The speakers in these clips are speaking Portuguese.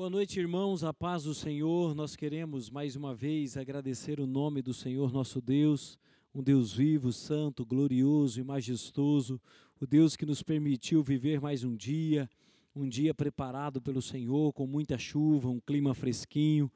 Boa noite, irmãos, a paz do Senhor. Nós queremos mais uma vez agradecer o nome do Senhor nosso Deus, um Deus vivo, santo, glorioso e majestoso, o Deus que nos permitiu viver mais um dia, um dia preparado pelo Senhor, com muita chuva, um clima fresquinho.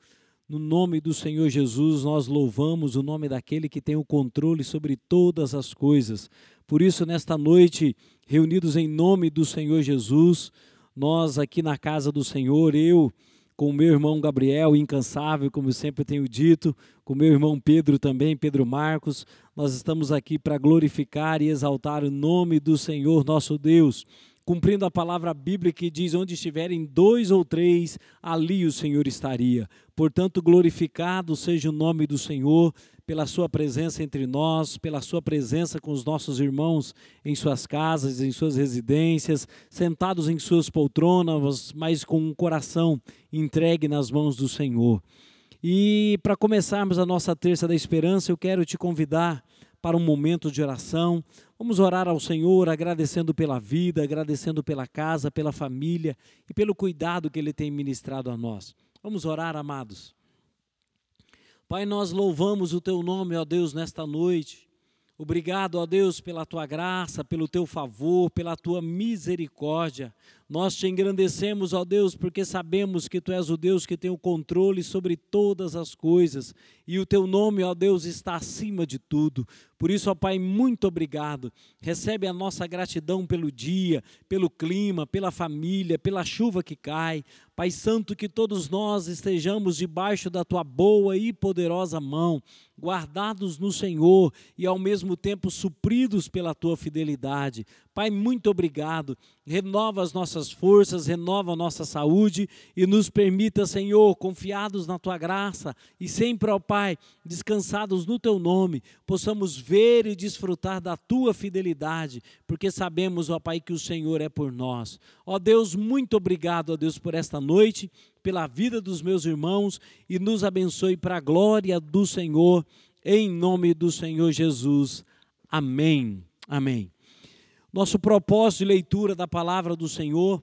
No nome do Senhor Jesus, nós louvamos o nome daquele que tem o controle sobre todas as coisas. Por isso, nesta noite, reunidos em nome do Senhor Jesus, nós aqui na casa do Senhor, eu com o meu irmão Gabriel, incansável, como eu sempre tenho dito, com meu irmão Pedro também, Pedro Marcos, nós estamos aqui para glorificar e exaltar o nome do Senhor nosso Deus cumprindo a palavra bíblica que diz: onde estiverem dois ou três, ali o Senhor estaria. Portanto, glorificado seja o nome do Senhor pela sua presença entre nós, pela sua presença com os nossos irmãos em suas casas, em suas residências, sentados em suas poltronas, mas com um coração entregue nas mãos do Senhor. E para começarmos a nossa terça da esperança, eu quero te convidar para um momento de oração. Vamos orar ao Senhor, agradecendo pela vida, agradecendo pela casa, pela família e pelo cuidado que Ele tem ministrado a nós. Vamos orar, amados. Pai, nós louvamos o Teu nome, ó Deus, nesta noite. Obrigado, ó Deus, pela tua graça, pelo teu favor, pela tua misericórdia. Nós te engrandecemos, ó Deus, porque sabemos que tu és o Deus que tem o controle sobre todas as coisas e o teu nome, ó Deus, está acima de tudo. Por isso, ó Pai, muito obrigado. Recebe a nossa gratidão pelo dia, pelo clima, pela família, pela chuva que cai. Pai Santo, que todos nós estejamos debaixo da tua boa e poderosa mão, guardados no Senhor e ao mesmo tempo supridos pela tua fidelidade. Pai, muito obrigado. Renova as nossas forças, renova a nossa saúde e nos permita, Senhor, confiados na tua graça e sempre, ó Pai, descansados no teu nome, possamos ver e desfrutar da tua fidelidade, porque sabemos, ó Pai, que o Senhor é por nós. Ó Deus, muito obrigado, ó Deus, por esta noite, pela vida dos meus irmãos e nos abençoe para a glória do Senhor, em nome do Senhor Jesus. Amém. Amém. Nosso propósito de leitura da palavra do Senhor.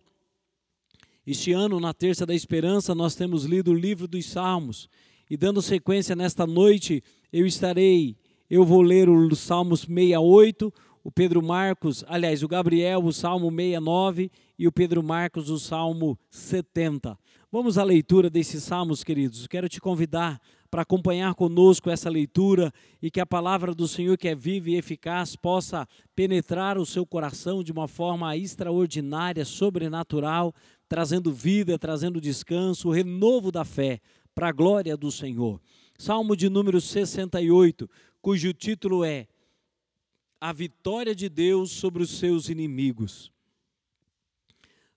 Este ano, na Terça da Esperança, nós temos lido o livro dos Salmos. E dando sequência nesta noite, eu estarei, eu vou ler o Salmos 68, o Pedro Marcos, aliás, o Gabriel, o Salmo 69 e o Pedro Marcos, o Salmo 70. Vamos à leitura desses salmos, queridos. Quero te convidar para acompanhar conosco essa leitura e que a palavra do Senhor, que é viva e eficaz, possa penetrar o seu coração de uma forma extraordinária, sobrenatural, trazendo vida, trazendo descanso, o renovo da fé, para a glória do Senhor. Salmo de número 68, cujo título é A Vitória de Deus sobre os seus inimigos.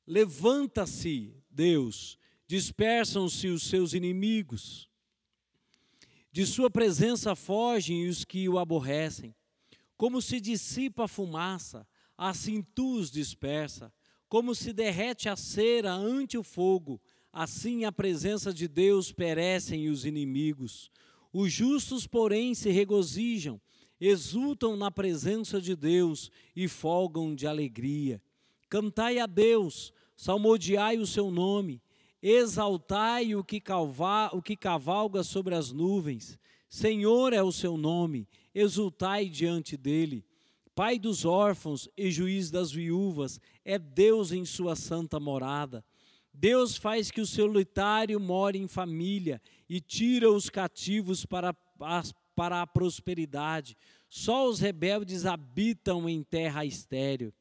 Levanta-se, Deus, dispersam-se os seus inimigos. De sua presença fogem os que o aborrecem. Como se dissipa a fumaça, assim tu os dispersa. Como se derrete a cera ante o fogo, assim a presença de Deus perecem os inimigos. Os justos, porém, se regozijam, exultam na presença de Deus e folgam de alegria. Cantai a Deus, salmodiai o seu nome, Exaltai o que, calva, o que cavalga sobre as nuvens. Senhor é o seu nome, exultai diante dele. Pai dos órfãos e juiz das viúvas, é Deus em sua santa morada. Deus faz que o solitário more em família e tira os cativos para a, para a prosperidade. Só os rebeldes habitam em terra estéril.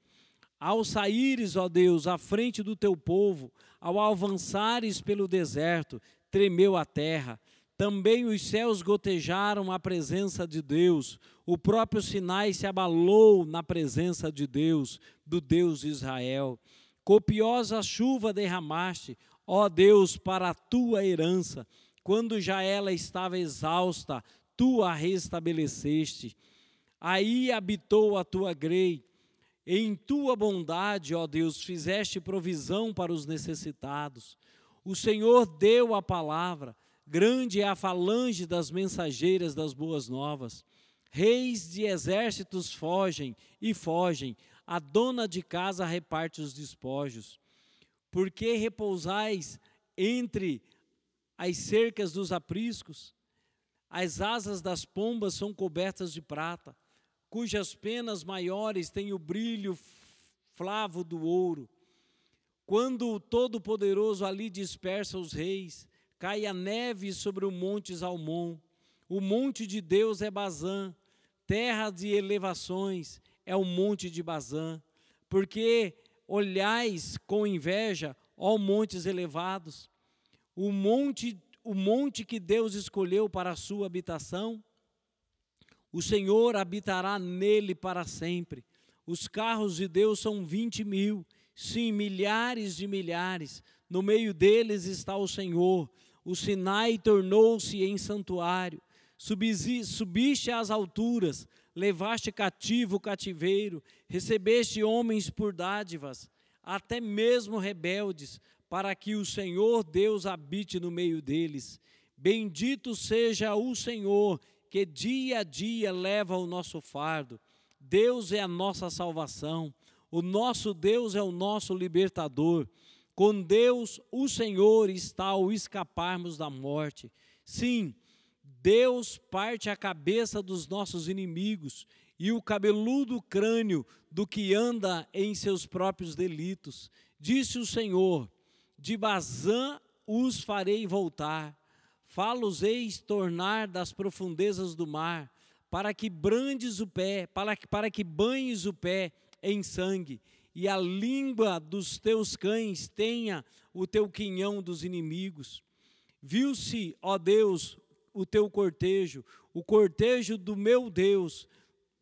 Ao saíres, ó Deus, à frente do teu povo, ao avançares pelo deserto, tremeu a terra. Também os céus gotejaram a presença de Deus. O próprio Sinai se abalou na presença de Deus, do Deus de Israel. Copiosa chuva derramaste, ó Deus, para a tua herança. Quando já ela estava exausta, tu a restabeleceste. Aí habitou a tua grei em tua bondade, ó Deus, fizeste provisão para os necessitados. O Senhor deu a palavra, grande é a falange das mensageiras das boas novas. Reis de exércitos fogem e fogem, a dona de casa reparte os despojos. Porque repousais entre as cercas dos apriscos. As asas das pombas são cobertas de prata, cujas penas maiores têm o brilho flavo do ouro. Quando o Todo-Poderoso ali dispersa os reis, cai a neve sobre o monte Zalmon. O monte de Deus é Bazã, terra de elevações é o monte de Bazã, porque olhais com inveja, ó montes elevados, o monte, o monte que Deus escolheu para a sua habitação, o Senhor habitará nele para sempre. Os carros de Deus são vinte mil, sim, milhares de milhares. No meio deles está o Senhor. O Sinai tornou-se em santuário. Subiste às alturas, levaste cativo o cativeiro, recebeste homens por dádivas, até mesmo rebeldes, para que o Senhor Deus habite no meio deles. Bendito seja o Senhor, que dia a dia leva o nosso fardo. Deus é a nossa salvação, o nosso Deus é o nosso libertador. Com Deus, o Senhor está ao escaparmos da morte. Sim, Deus parte a cabeça dos nossos inimigos e o cabeludo crânio do que anda em seus próprios delitos. Disse o Senhor: De Bazã os farei voltar, fá-los-eis tornar das profundezas do mar, para que brandes o pé, para que, para que banhes o pé em sangue, e a língua dos teus cães tenha o teu quinhão dos inimigos. Viu-se, ó Deus, o teu cortejo, o cortejo do meu Deus,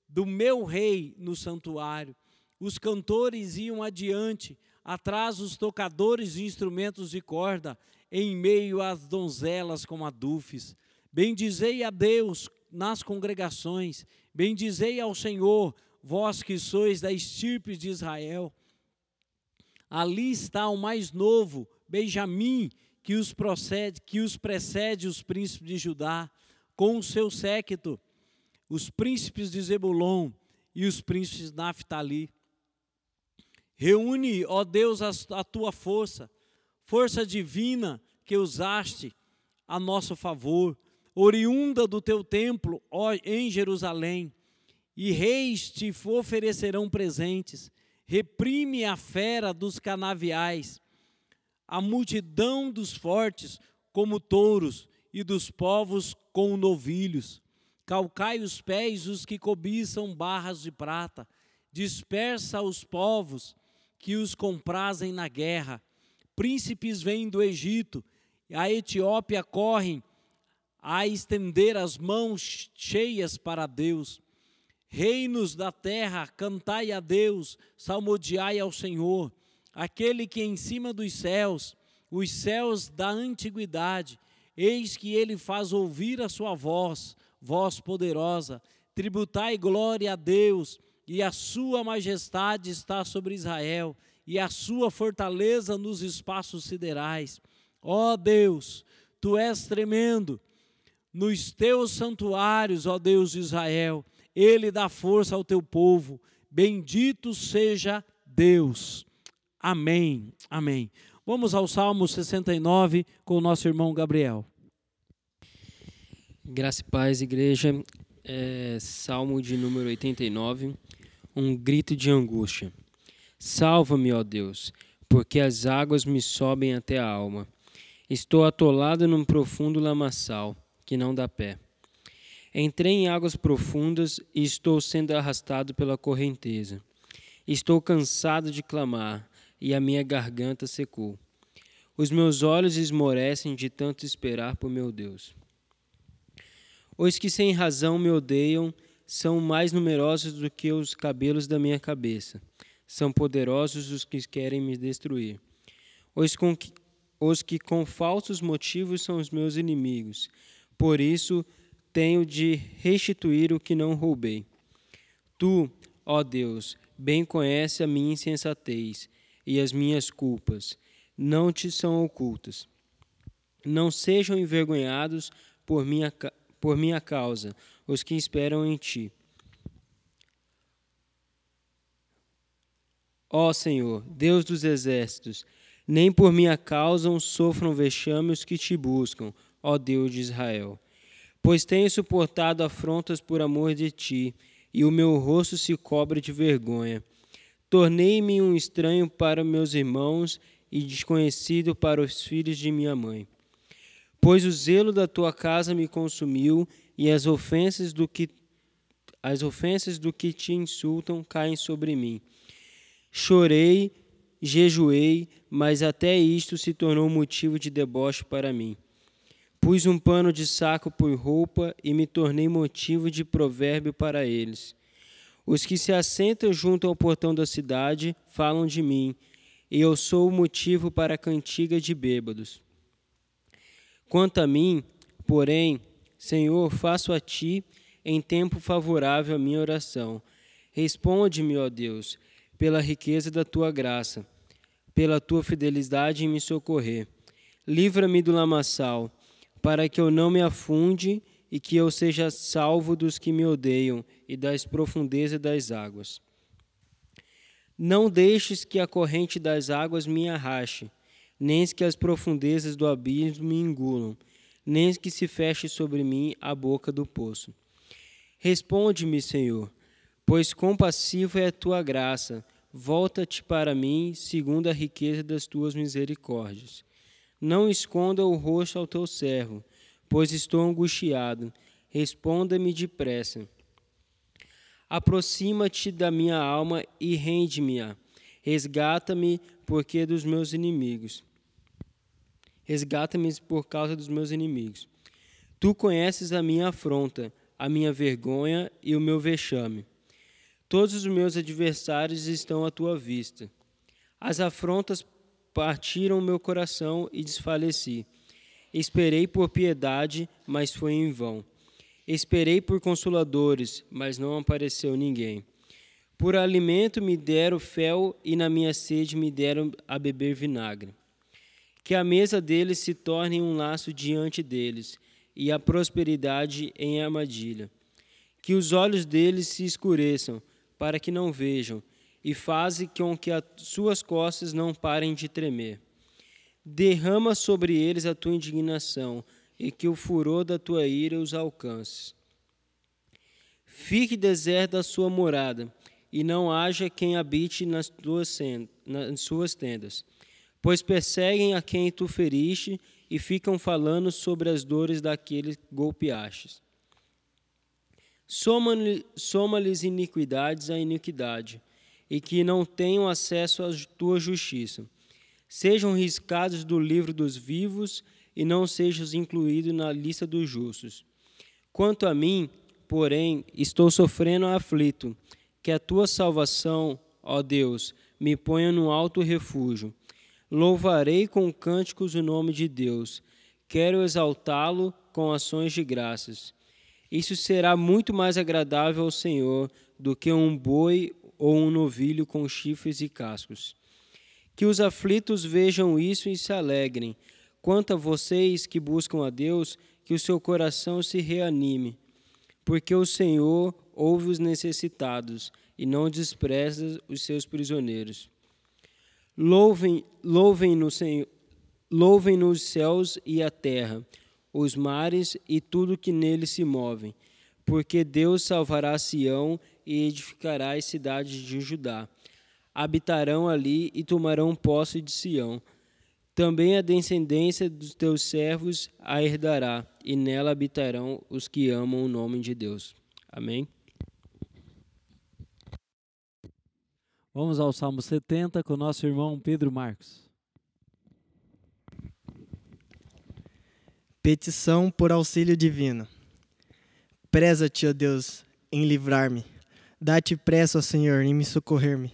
do meu rei no santuário. Os cantores iam adiante, atrás os tocadores de instrumentos de corda, em meio às donzelas como adufes. Bendizei a Deus nas congregações, bendizei ao Senhor, vós que sois da estirpe de Israel. Ali está o mais novo, Benjamim, que os, procede, que os precede os príncipes de Judá, com o seu séquito, os príncipes de Zebulon e os príncipes de Naphtali. Reúne, ó Deus, a, a tua força, força divina que usaste a nosso favor, oriunda do teu templo, ó, em Jerusalém, e reis te oferecerão presentes. Reprime a fera dos canaviais, a multidão dos fortes como touros e dos povos como novilhos. Calcai os pés os que cobiçam barras de prata, dispersa os povos que os comprazem na guerra. Príncipes vêm do Egito, a Etiópia correm a estender as mãos cheias para Deus. Reinos da terra, cantai a Deus, salmodiai ao Senhor aquele que em cima dos céus, os céus da antiguidade, eis que ele faz ouvir a sua voz, voz poderosa. Tributai glória a Deus, e a sua majestade está sobre Israel, e a sua fortaleza nos espaços siderais. Ó Deus, tu és tremendo. Nos teus santuários, ó Deus de Israel, ele dá força ao teu povo. Bendito seja Deus. Amém. Amém. Vamos ao Salmo 69 com o nosso irmão Gabriel. Graça e paz, igreja. É, Salmo de número 89. Um grito de angústia. Salva-me, ó Deus, porque as águas me sobem até a alma. Estou atolado num profundo lamaçal que não dá pé. Entrei em águas profundas e estou sendo arrastado pela correnteza. Estou cansado de clamar e a minha garganta secou. Os meus olhos esmorecem de tanto esperar por meu Deus. Os que sem razão me odeiam são mais numerosos do que os cabelos da minha cabeça. São poderosos os que querem me destruir. Os, com que, os que com falsos motivos são os meus inimigos. Por isso tenho de restituir o que não roubei. Tu, ó Deus, bem conhece a minha insensatez e as minhas culpas não te são ocultas. Não sejam envergonhados por minha, por minha causa os que esperam em ti. Ó Senhor, Deus dos exércitos, Nem por minha causa sofram vexame os que te buscam, ó Deus de Israel. Pois tenho suportado afrontas por amor de ti, e o meu rosto se cobre de vergonha. Tornei-me um estranho para meus irmãos e desconhecido para os filhos de minha mãe. Pois o zelo da tua casa me consumiu, e as ofensas do que as ofensas do que te insultam caem sobre mim. Chorei, jejuei, mas até isto se tornou motivo de deboche para mim. Pus um pano de saco por roupa e me tornei motivo de provérbio para eles. Os que se assentam junto ao portão da cidade falam de mim, e eu sou o motivo para a cantiga de bêbados. Quanto a mim, porém, Senhor, faço a ti em tempo favorável a minha oração. Responde-me, ó Deus, pela riqueza da tua graça, pela tua fidelidade em me socorrer. Livra-me do lamaçal para que eu não me afunde e que eu seja salvo dos que me odeiam e das profundezas das águas. Não deixes que a corrente das águas me arraste, nem que as profundezas do abismo me engulam, nem que se feche sobre mim a boca do poço. Responde-me, Senhor, pois compassivo é a tua graça. Volta-te para mim, segundo a riqueza das tuas misericórdias. Não esconda o rosto ao teu servo, pois estou angustiado. Responda-me depressa. Aproxima-te da minha alma e rende-me-a. Resgata-me porque dos meus inimigos. Resgata-me por causa dos meus inimigos. Tu conheces a minha afronta, a minha vergonha e o meu vexame. Todos os meus adversários estão à tua vista. As afrontas partiram meu coração e desfaleci. Esperei por piedade, mas foi em vão. Esperei por consoladores, mas não apareceu ninguém. Por alimento me deram fel e na minha sede me deram a beber vinagre. Que a mesa deles se torne um laço diante deles e a prosperidade em armadilha. Que os olhos deles se escureçam, para que não vejam, e faze com que as suas costas não parem de tremer. Derrama sobre eles a tua indignação, e que o furor da tua ira os alcance. Fique deserta a sua morada, e não haja quem habite nas, tuas, nas suas tendas, pois perseguem a quem tu feriste e ficam falando sobre as dores daqueles que golpeastes. Soma-lhes iniquidades à iniquidade, e que não tenham acesso à tua justiça. Sejam riscados do livro dos vivos e não sejam incluídos na lista dos justos. Quanto a mim, porém, estou sofrendo aflito, que a tua salvação, ó Deus, me ponha no alto refúgio. Louvarei com cânticos o nome de Deus. Quero exaltá-lo com ações de graças. Isso será muito mais agradável ao Senhor do que um boi ou um novilho com chifres e cascos. Que os aflitos vejam isso e se alegrem. Quanto a vocês que buscam a Deus, que o seu coração se reanime, porque o Senhor ouve os necessitados e não despreza os seus prisioneiros. Louvem, louvem no Senhor, louvem nos céus e a terra, os mares e tudo que neles se move, porque Deus salvará Sião e edificará as cidades de Judá. Habitarão ali e tomarão posse de Sião. Também a descendência dos teus servos a herdará, e nela habitarão os que amam o nome de Deus. Amém. Vamos ao Salmo 70 com nosso irmão Pedro Marcos. Petição por auxílio divino. Preza-te, ó Deus, em livrar-me Dá-te pressa, ó Senhor, em me socorrer-me.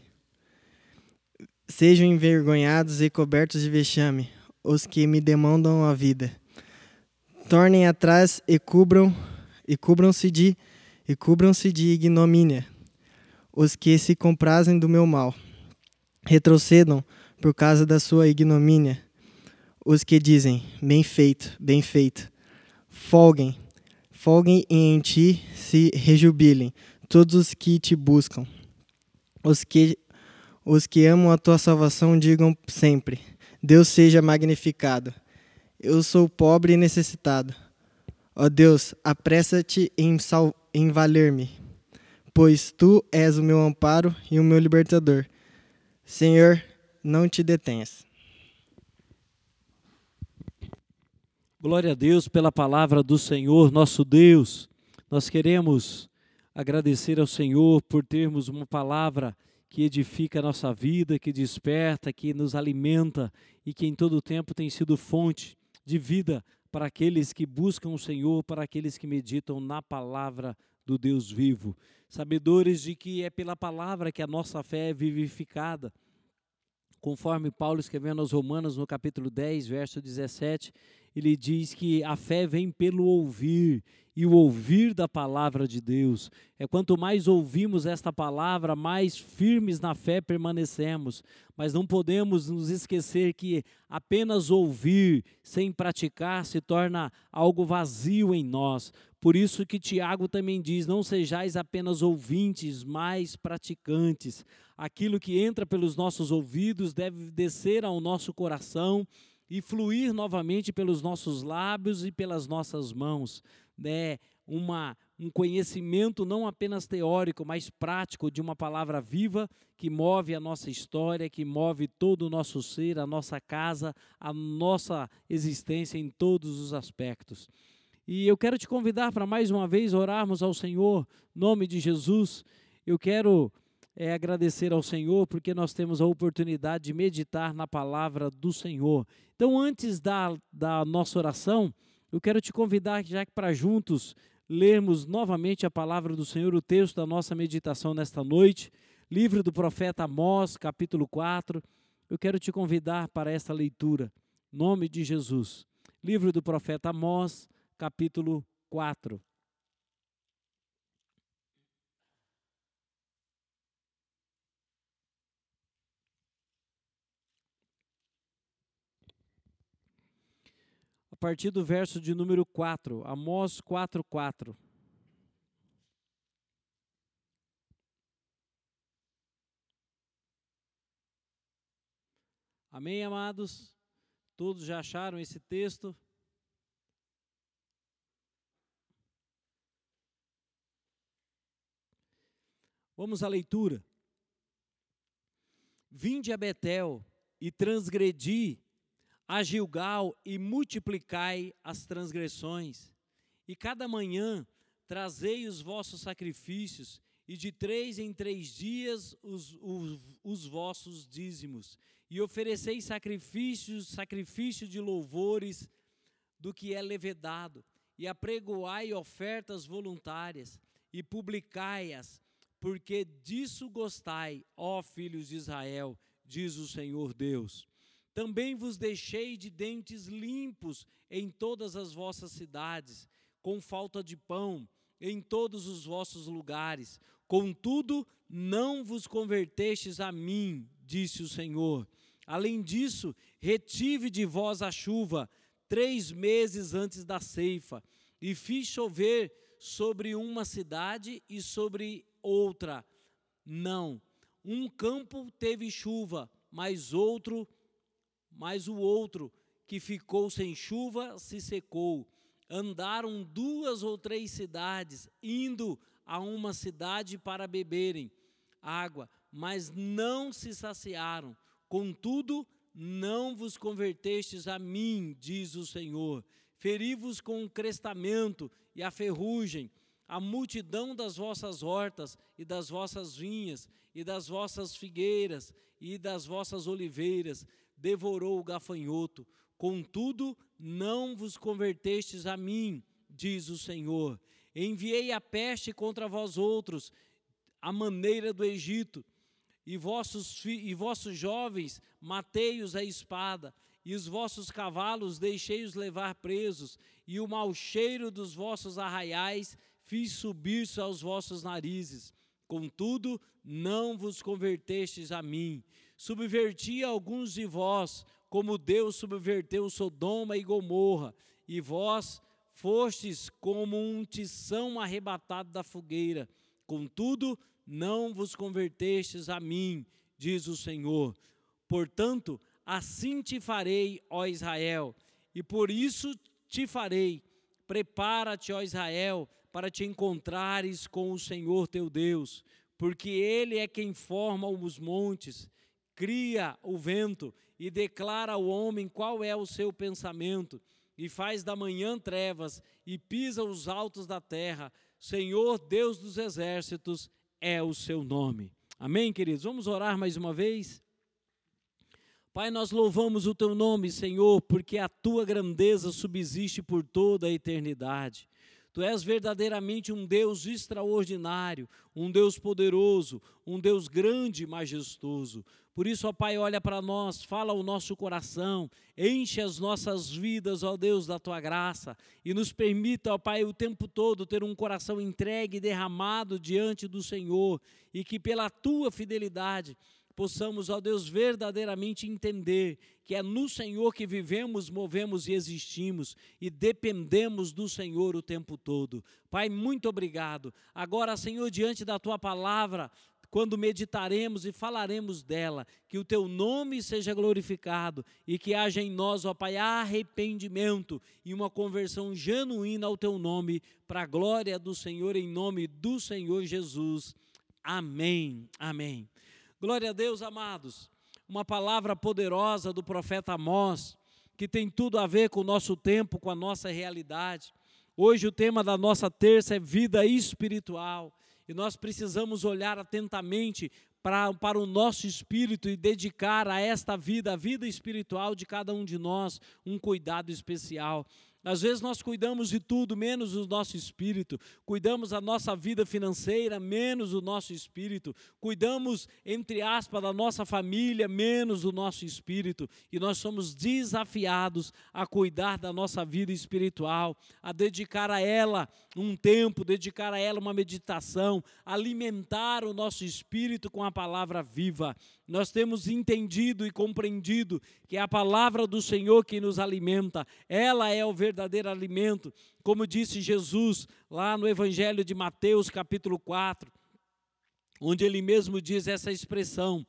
Sejam envergonhados e cobertos de vexame os que me demandam a vida. Tornem atrás e cubram e cubram-se de e cubram-se de ignomínia os que se comprazem do meu mal. Retrocedam por causa da sua ignomínia os que dizem: bem feito, bem feito. Folguem, folguem em ti se rejubilem todos os que te buscam. Os que, os que amam a tua salvação digam sempre: Deus seja magnificado. Eu sou pobre e necessitado. Ó Deus, apressa-te em, em valer-me, pois tu és o meu amparo e o meu libertador. Senhor, não te detenhas. Glória a Deus pela palavra do Senhor, nosso Deus. Nós queremos agradecer ao Senhor por termos uma palavra que edifica a nossa vida, que desperta, que nos alimenta e que em todo tempo tem sido fonte de vida para aqueles que buscam o Senhor, para aqueles que meditam na palavra do Deus vivo. Sabedores de que é pela palavra que a nossa fé é vivificada. Conforme Paulo escrevendo aos Romanos no capítulo 10, verso 17, ele diz que a fé vem pelo ouvir e o ouvir da palavra de Deus. É quanto mais ouvimos esta palavra, mais firmes na fé permanecemos. Mas não podemos nos esquecer que apenas ouvir sem praticar se torna algo vazio em nós. Por isso que Tiago também diz: não sejais apenas ouvintes, mas praticantes. Aquilo que entra pelos nossos ouvidos deve descer ao nosso coração e fluir novamente pelos nossos lábios e pelas nossas mãos. Né? Uma, um conhecimento não apenas teórico, mas prático de uma palavra viva que move a nossa história, que move todo o nosso ser, a nossa casa, a nossa existência em todos os aspectos. E eu quero te convidar para mais uma vez orarmos ao Senhor, nome de Jesus. Eu quero é, agradecer ao Senhor porque nós temos a oportunidade de meditar na palavra do Senhor. Então, antes da, da nossa oração, eu quero te convidar, já que para juntos lermos novamente a palavra do Senhor, o texto da nossa meditação nesta noite, livro do profeta Amós, capítulo 4. Eu quero te convidar para esta leitura, nome de Jesus. Livro do profeta Amós, capítulo 4. A partir do verso de número 4, Amós 4, 4. Amém, amados? Todos já acharam esse texto? Vamos à leitura. Vinde a Betel e transgredi a Gilgal e multiplicai as transgressões. E cada manhã trazei os vossos sacrifícios, e de três em três dias os, os, os vossos dízimos. E ofereceis sacrifícios, sacrifício de louvores do que é levedado, e apregoai ofertas voluntárias, e publicai-as, porque disso gostai, ó filhos de Israel, diz o Senhor Deus. Também vos deixei de dentes limpos em todas as vossas cidades, com falta de pão em todos os vossos lugares. Contudo, não vos convertestes a mim, disse o Senhor. Além disso, retive de vós a chuva três meses antes da ceifa, e fiz chover sobre uma cidade e sobre outra. Não, um campo teve chuva, mas outro mas o outro, que ficou sem chuva, se secou. Andaram duas ou três cidades, indo a uma cidade para beberem água, mas não se saciaram. Contudo, não vos convertestes a mim, diz o Senhor. Feri-vos com o crestamento e a ferrugem, a multidão das vossas hortas e das vossas vinhas e das vossas figueiras e das vossas oliveiras devorou o gafanhoto. Contudo, não vos convertestes a mim, diz o Senhor. Enviei a peste contra vós outros, a maneira do Egito, e vossos, e vossos jovens matei-os à espada, e os vossos cavalos deixei-os levar presos, e o mau cheiro dos vossos arraiais fiz subir-se aos vossos narizes. Contudo, não vos convertestes a mim subverti alguns de vós, como Deus subverteu Sodoma e Gomorra, e vós fostes como um tição arrebatado da fogueira. Contudo, não vos convertestes a mim, diz o Senhor. Portanto, assim te farei, ó Israel, e por isso te farei. Prepara-te, ó Israel, para te encontrares com o Senhor teu Deus, porque Ele é quem forma os montes, cria o vento e declara ao homem qual é o seu pensamento, e faz da manhã trevas e pisa os altos da terra. Senhor Deus dos exércitos é o seu nome. Amém, queridos? Vamos orar mais uma vez? Pai, nós louvamos o teu nome, Senhor, porque a tua grandeza subsiste por toda a eternidade. Tu és verdadeiramente um Deus extraordinário, um Deus poderoso, um Deus grande e majestoso. Por isso, ó Pai, olha para nós, fala o nosso coração, enche as nossas vidas, ó Deus, da tua graça e nos permita, ó Pai, o tempo todo ter um coração entregue e derramado diante do Senhor e que pela tua fidelidade possamos, ó Deus, verdadeiramente entender que é no Senhor que vivemos, movemos e existimos e dependemos do Senhor o tempo todo. Pai, muito obrigado. Agora, Senhor, diante da tua palavra, quando meditaremos e falaremos dela, que o teu nome seja glorificado e que haja em nós, ó Pai, arrependimento e uma conversão genuína ao teu nome, para a glória do Senhor, em nome do Senhor Jesus. Amém. Amém. Glória a Deus, amados. Uma palavra poderosa do profeta Amós, que tem tudo a ver com o nosso tempo, com a nossa realidade. Hoje o tema da nossa terça é vida espiritual. E nós precisamos olhar atentamente para, para o nosso espírito e dedicar a esta vida, a vida espiritual de cada um de nós, um cuidado especial. Às vezes nós cuidamos de tudo, menos o nosso espírito. Cuidamos da nossa vida financeira, menos o nosso espírito. Cuidamos, entre aspas, da nossa família, menos o nosso espírito. E nós somos desafiados a cuidar da nossa vida espiritual, a dedicar a ela um tempo, dedicar a ela uma meditação, alimentar o nosso espírito com a palavra viva. Nós temos entendido e compreendido que é a palavra do Senhor que nos alimenta, ela é o verdadeiro verdadeiro alimento, como disse Jesus lá no Evangelho de Mateus, capítulo 4, onde ele mesmo diz essa expressão: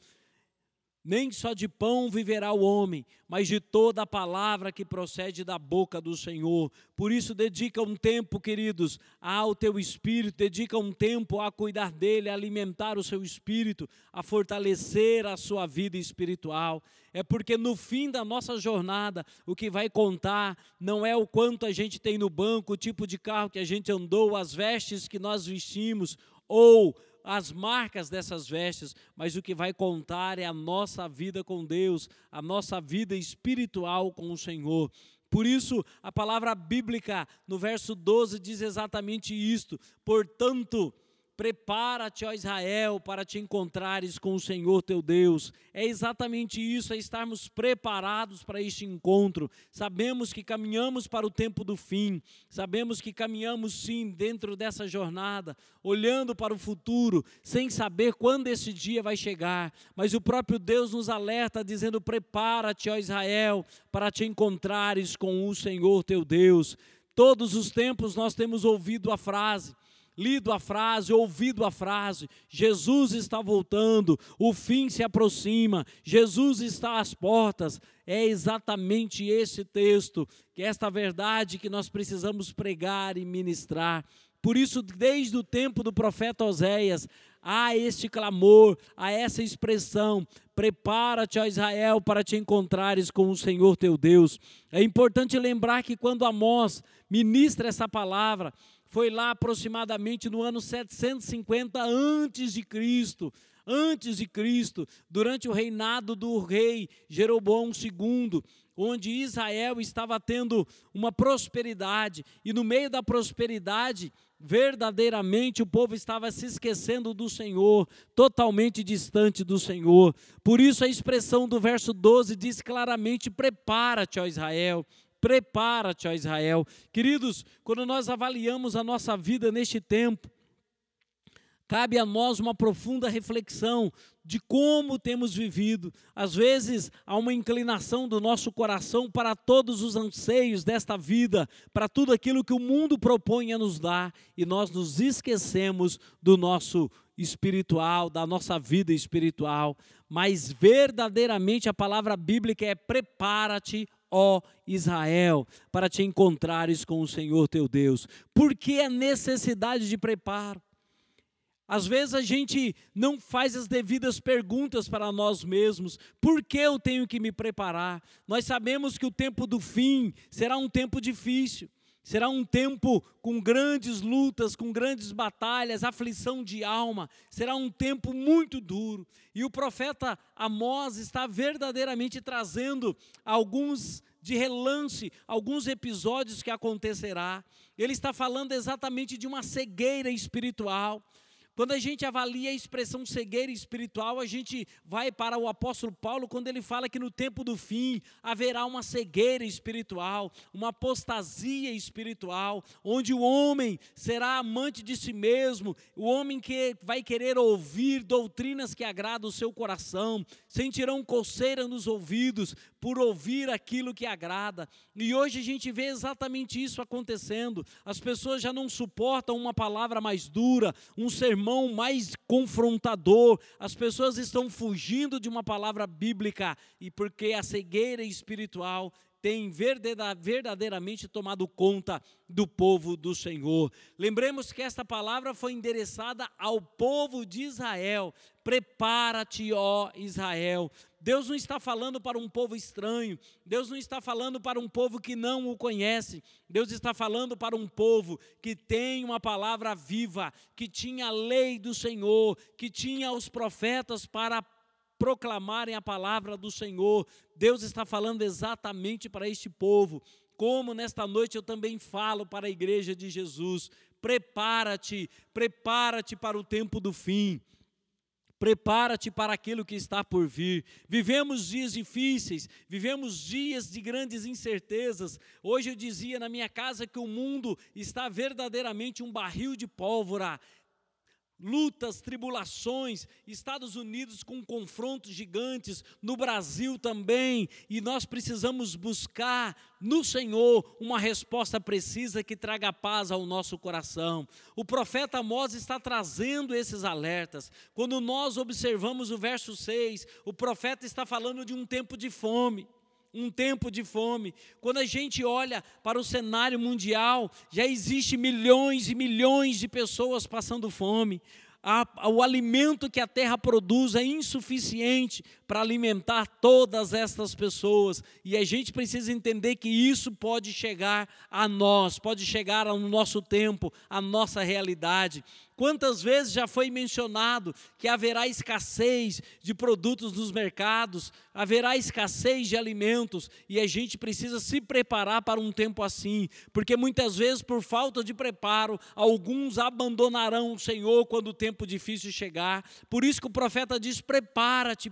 nem só de pão viverá o homem, mas de toda a palavra que procede da boca do Senhor. Por isso, dedica um tempo, queridos, ao teu espírito, dedica um tempo a cuidar dele, a alimentar o seu espírito, a fortalecer a sua vida espiritual. É porque no fim da nossa jornada, o que vai contar não é o quanto a gente tem no banco, o tipo de carro que a gente andou, as vestes que nós vestimos, ou as marcas dessas vestes, mas o que vai contar é a nossa vida com Deus, a nossa vida espiritual com o Senhor. Por isso, a palavra bíblica no verso 12 diz exatamente isto: portanto, Prepara-te, ó Israel, para te encontrares com o Senhor teu Deus. É exatamente isso, é estarmos preparados para este encontro. Sabemos que caminhamos para o tempo do fim, sabemos que caminhamos sim dentro dessa jornada, olhando para o futuro, sem saber quando esse dia vai chegar. Mas o próprio Deus nos alerta, dizendo: Prepara-te, ó Israel, para te encontrares com o Senhor teu Deus. Todos os tempos nós temos ouvido a frase lido a frase, ouvido a frase: Jesus está voltando, o fim se aproxima, Jesus está às portas. É exatamente esse texto, que é esta verdade que nós precisamos pregar e ministrar. Por isso, desde o tempo do profeta Oséias, há este clamor, há essa expressão: prepara-te, ó Israel, para te encontrares com o Senhor teu Deus. É importante lembrar que quando Amós ministra essa palavra, foi lá aproximadamente no ano 750 antes de Cristo, antes de Cristo, durante o reinado do rei Jeroboão II, onde Israel estava tendo uma prosperidade e no meio da prosperidade, verdadeiramente o povo estava se esquecendo do Senhor, totalmente distante do Senhor. Por isso a expressão do verso 12 diz claramente: "Prepara-te, ó Israel, Prepara-te, ó Israel. Queridos, quando nós avaliamos a nossa vida neste tempo, cabe a nós uma profunda reflexão de como temos vivido. Às vezes há uma inclinação do nosso coração para todos os anseios desta vida, para tudo aquilo que o mundo propõe a nos dar, e nós nos esquecemos do nosso espiritual, da nossa vida espiritual, mas verdadeiramente a palavra bíblica é prepara-te, ó Israel, para te encontrares com o Senhor teu Deus. Por que a necessidade de preparo? Às vezes a gente não faz as devidas perguntas para nós mesmos. Por que eu tenho que me preparar? Nós sabemos que o tempo do fim será um tempo difícil. Será um tempo com grandes lutas, com grandes batalhas, aflição de alma. Será um tempo muito duro. E o profeta Amós está verdadeiramente trazendo alguns de relance, alguns episódios que acontecerá. Ele está falando exatamente de uma cegueira espiritual. Quando a gente avalia a expressão cegueira espiritual, a gente vai para o apóstolo Paulo quando ele fala que no tempo do fim haverá uma cegueira espiritual, uma apostasia espiritual, onde o homem será amante de si mesmo, o homem que vai querer ouvir doutrinas que agradam o seu coração, sentirão coceira nos ouvidos por ouvir aquilo que agrada. E hoje a gente vê exatamente isso acontecendo. As pessoas já não suportam uma palavra mais dura, um sermão sermão mais confrontador, as pessoas estão fugindo de uma palavra bíblica e porque a cegueira espiritual tem verdadeiramente tomado conta do povo do Senhor. Lembremos que esta palavra foi endereçada ao povo de Israel. Prepara-te, ó Israel. Deus não está falando para um povo estranho, Deus não está falando para um povo que não o conhece, Deus está falando para um povo que tem uma palavra viva, que tinha a lei do Senhor, que tinha os profetas para proclamarem a palavra do Senhor. Deus está falando exatamente para este povo. Como nesta noite eu também falo para a igreja de Jesus: prepara-te, prepara-te para o tempo do fim. Prepara-te para aquilo que está por vir. Vivemos dias difíceis, vivemos dias de grandes incertezas. Hoje eu dizia na minha casa que o mundo está verdadeiramente um barril de pólvora lutas, tribulações, Estados Unidos com confrontos gigantes, no Brasil também, e nós precisamos buscar no Senhor uma resposta precisa que traga paz ao nosso coração. O profeta Amós está trazendo esses alertas. Quando nós observamos o verso 6, o profeta está falando de um tempo de fome um tempo de fome. Quando a gente olha para o cenário mundial, já existe milhões e milhões de pessoas passando fome. A, o alimento que a terra produz é insuficiente para alimentar todas estas pessoas. E a gente precisa entender que isso pode chegar a nós, pode chegar ao nosso tempo, à nossa realidade. Quantas vezes já foi mencionado que haverá escassez de produtos nos mercados, haverá escassez de alimentos, e a gente precisa se preparar para um tempo assim, porque muitas vezes, por falta de preparo, alguns abandonarão o Senhor quando o tempo difícil chegar. Por isso que o profeta diz: prepara-te,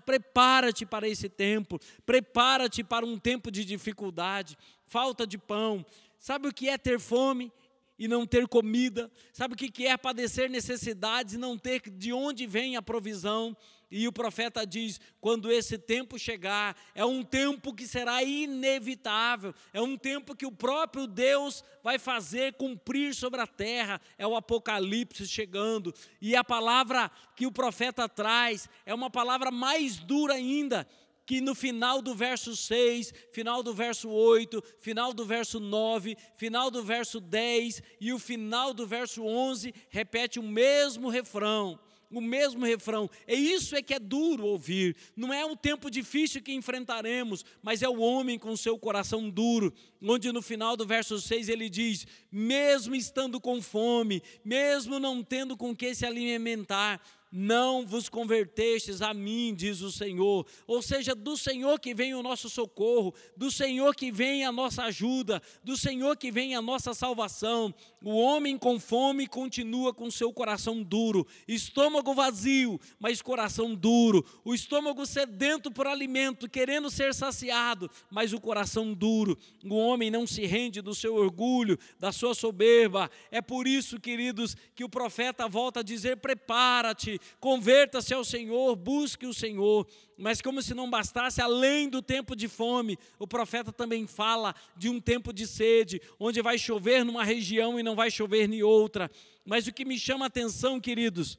prepara-te para esse tempo, prepara-te para um tempo de dificuldade, falta de pão. Sabe o que é ter fome? e não ter comida, sabe o que é padecer necessidades e não ter de onde vem a provisão. E o profeta diz: quando esse tempo chegar, é um tempo que será inevitável, é um tempo que o próprio Deus vai fazer cumprir sobre a terra, é o Apocalipse chegando. E a palavra que o profeta traz é uma palavra mais dura ainda, que no final do verso 6, final do verso 8, final do verso 9, final do verso 10 e o final do verso 11 repete o mesmo refrão o mesmo refrão. É isso é que é duro ouvir. Não é um tempo difícil que enfrentaremos, mas é o homem com seu coração duro, onde no final do verso 6 ele diz: mesmo estando com fome, mesmo não tendo com que se alimentar, não vos convertestes a mim, diz o Senhor. Ou seja, do Senhor que vem o nosso socorro, do Senhor que vem a nossa ajuda, do Senhor que vem a nossa salvação. O homem com fome continua com seu coração duro, estômago vazio, mas coração duro. O estômago sedento por alimento, querendo ser saciado, mas o coração duro. O homem não se rende do seu orgulho, da sua soberba. É por isso, queridos, que o profeta volta a dizer: prepara-te converta-se ao Senhor, busque o Senhor. Mas como se não bastasse, além do tempo de fome, o profeta também fala de um tempo de sede, onde vai chover numa região e não vai chover em outra. Mas o que me chama a atenção, queridos,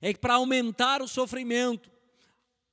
é para aumentar o sofrimento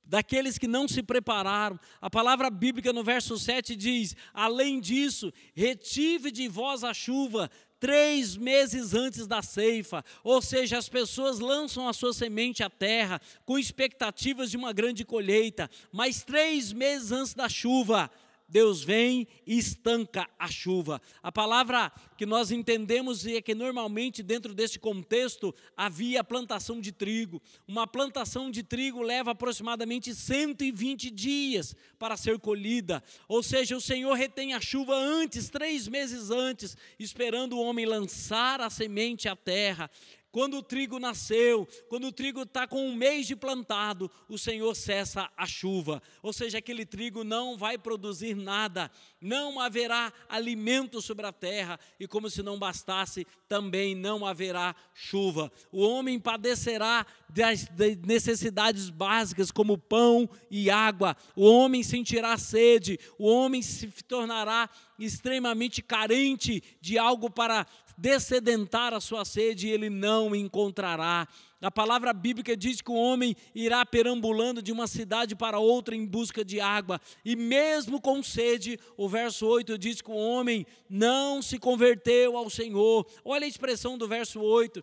daqueles que não se prepararam. A palavra bíblica no verso 7 diz: Além disso, retive de vós a chuva três meses antes da ceifa, ou seja, as pessoas lançam a sua semente à terra com expectativas de uma grande colheita, mas três meses antes da chuva, Deus vem e estanca a chuva. A palavra que nós entendemos é que normalmente dentro desse contexto havia plantação de trigo. Uma plantação de trigo leva aproximadamente 120 dias para ser colhida. Ou seja, o Senhor retém a chuva antes, três meses antes, esperando o homem lançar a semente à terra. Quando o trigo nasceu, quando o trigo está com um mês de plantado, o Senhor cessa a chuva. Ou seja, aquele trigo não vai produzir nada, não haverá alimento sobre a terra, e como se não bastasse, também não haverá chuva. O homem padecerá das necessidades básicas, como pão e água. O homem sentirá sede, o homem se tornará extremamente carente de algo para descedentar a sua sede, ele não encontrará. A palavra bíblica diz que o homem irá perambulando de uma cidade para outra em busca de água, e mesmo com sede, o verso 8 diz que o homem não se converteu ao Senhor. Olha a expressão do verso 8.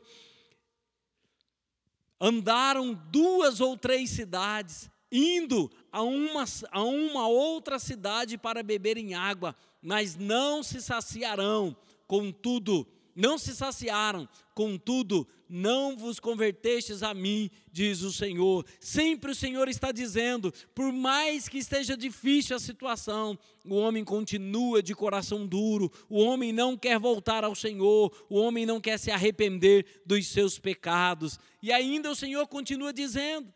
Andaram duas ou três cidades, indo a uma, a uma outra cidade para beberem água, mas não se saciarão. Contudo, não se saciaram, contudo, não vos convertestes a mim, diz o Senhor. Sempre o Senhor está dizendo, por mais que esteja difícil a situação, o homem continua de coração duro, o homem não quer voltar ao Senhor, o homem não quer se arrepender dos seus pecados. E ainda o Senhor continua dizendo: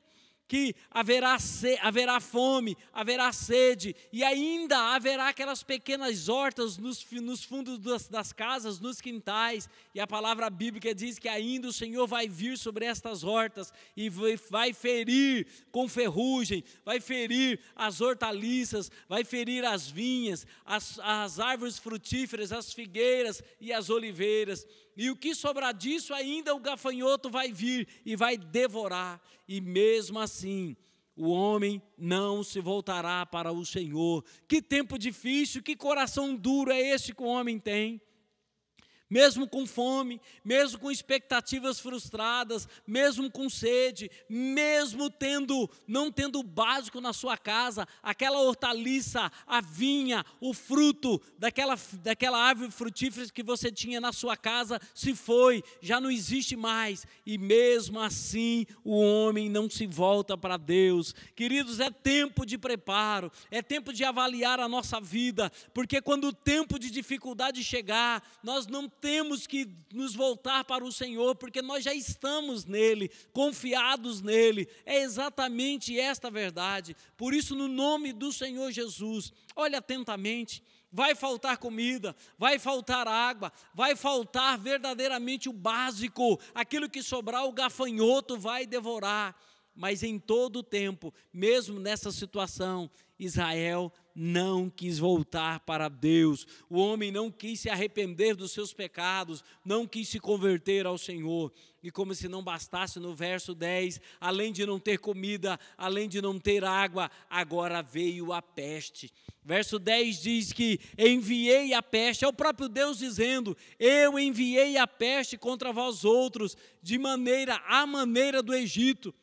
que haverá, haverá fome, haverá sede, e ainda haverá aquelas pequenas hortas nos, nos fundos das, das, casas, nos quintais, e a palavra bíblica diz que ainda o Senhor vai vir sobre estas hortas e vai, vai ferir com ferrugem, vai ferir as hortaliças, vai ferir as vinhas, as, as árvores frutíferas, as figueiras e as oliveiras. E o que sobrar disso, ainda o gafanhoto vai vir e vai devorar. E mesmo assim, o homem não se voltará para o Senhor. Que tempo difícil, que coração duro é esse que o homem tem mesmo com fome, mesmo com expectativas frustradas, mesmo com sede, mesmo tendo não tendo o básico na sua casa, aquela hortaliça, a vinha, o fruto daquela, daquela árvore frutífera que você tinha na sua casa se foi, já não existe mais, e mesmo assim o homem não se volta para Deus. Queridos, é tempo de preparo, é tempo de avaliar a nossa vida, porque quando o tempo de dificuldade chegar, nós não temos que nos voltar para o Senhor, porque nós já estamos nele, confiados nele. É exatamente esta verdade. Por isso, no nome do Senhor Jesus, olhe atentamente. Vai faltar comida, vai faltar água, vai faltar verdadeiramente o básico, aquilo que sobrar, o gafanhoto vai devorar. Mas em todo o tempo, mesmo nessa situação, Israel não quis voltar para Deus, o homem não quis se arrepender dos seus pecados, não quis se converter ao Senhor. E como se não bastasse no verso 10, além de não ter comida, além de não ter água, agora veio a peste. Verso 10 diz que enviei a peste, é o próprio Deus dizendo: Eu enviei a peste contra vós outros, de maneira, a maneira do Egito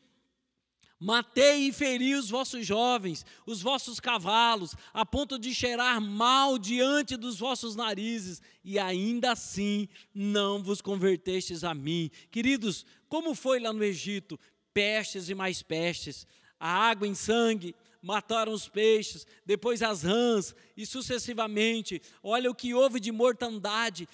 Matei e feri os vossos jovens, os vossos cavalos, a ponto de cheirar mal diante dos vossos narizes, e ainda assim não vos convertestes a mim. Queridos, como foi lá no Egito? Pestes e mais pestes, a água em sangue, mataram os peixes, depois as rãs, e sucessivamente. Olha o que houve de mortandade.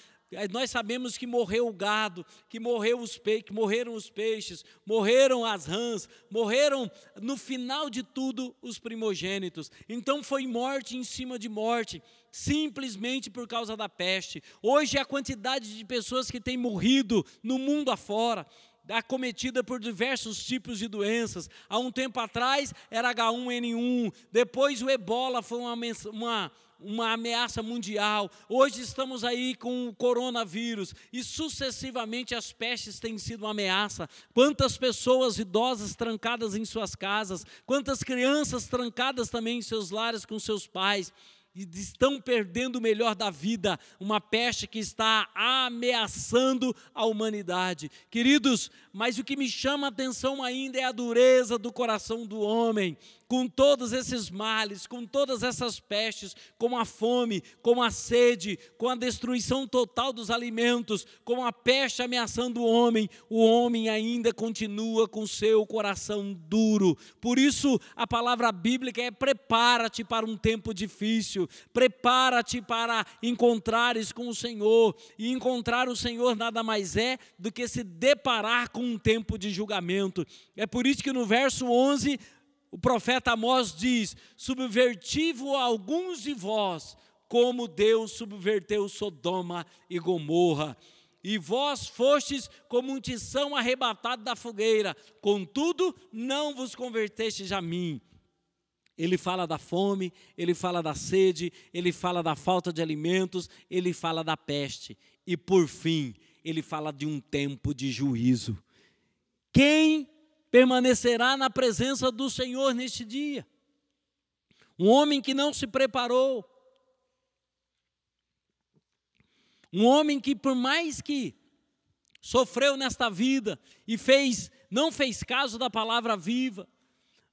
Nós sabemos que morreu o gado, que, morreu os pe... que morreram os peixes, morreram as rãs, morreram no final de tudo os primogênitos. Então foi morte em cima de morte, simplesmente por causa da peste. Hoje a quantidade de pessoas que têm morrido no mundo afora, acometida por diversos tipos de doenças. Há um tempo atrás era H1N1, depois o ebola foi uma, uma, uma ameaça mundial. Hoje estamos aí com o coronavírus e sucessivamente as pestes têm sido uma ameaça. Quantas pessoas idosas trancadas em suas casas, quantas crianças trancadas também em seus lares com seus pais e estão perdendo o melhor da vida, uma peste que está ameaçando a humanidade. Queridos, mas o que me chama a atenção ainda é a dureza do coração do homem com todos esses males, com todas essas pestes, com a fome, com a sede, com a destruição total dos alimentos, com a peste ameaçando o homem, o homem ainda continua com seu coração duro. Por isso, a palavra bíblica é: prepara-te para um tempo difícil, prepara-te para encontrares com o Senhor. E encontrar o Senhor nada mais é do que se deparar com um tempo de julgamento. É por isso que no verso 11 o profeta Amós diz: subvertivo alguns de vós, como Deus subverteu Sodoma e Gomorra. E vós fostes como um tição arrebatado da fogueira, contudo não vos convertestes a mim. Ele fala da fome, ele fala da sede, ele fala da falta de alimentos, ele fala da peste. E por fim, ele fala de um tempo de juízo. Quem permanecerá na presença do Senhor neste dia. Um homem que não se preparou. Um homem que, por mais que sofreu nesta vida e fez, não fez caso da palavra viva,